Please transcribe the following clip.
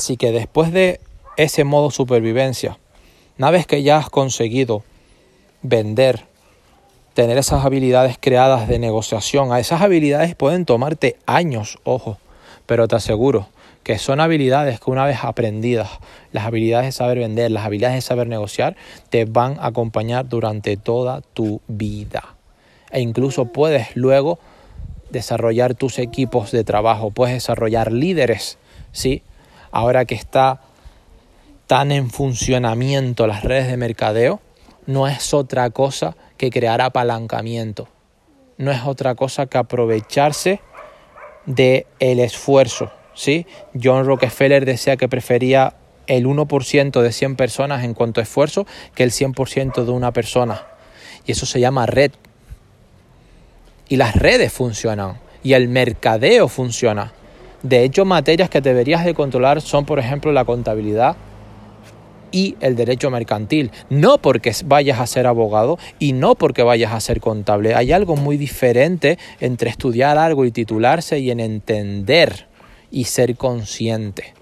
Así que después de ese modo supervivencia, una vez que ya has conseguido vender, tener esas habilidades creadas de negociación, a esas habilidades pueden tomarte años, ojo, pero te aseguro que son habilidades que una vez aprendidas, las habilidades de saber vender, las habilidades de saber negociar, te van a acompañar durante toda tu vida. E incluso puedes luego desarrollar tus equipos de trabajo, puedes desarrollar líderes, ¿sí? Ahora que está tan en funcionamiento las redes de mercadeo, no es otra cosa que crear apalancamiento. No es otra cosa que aprovecharse del el esfuerzo, ¿sí? John Rockefeller decía que prefería el 1% de 100 personas en cuanto a esfuerzo que el 100% de una persona. Y eso se llama red. Y las redes funcionan. Y el mercadeo funciona. De hecho, materias que deberías de controlar son, por ejemplo, la contabilidad y el derecho mercantil. No porque vayas a ser abogado y no porque vayas a ser contable. Hay algo muy diferente entre estudiar algo y titularse y en entender y ser consciente.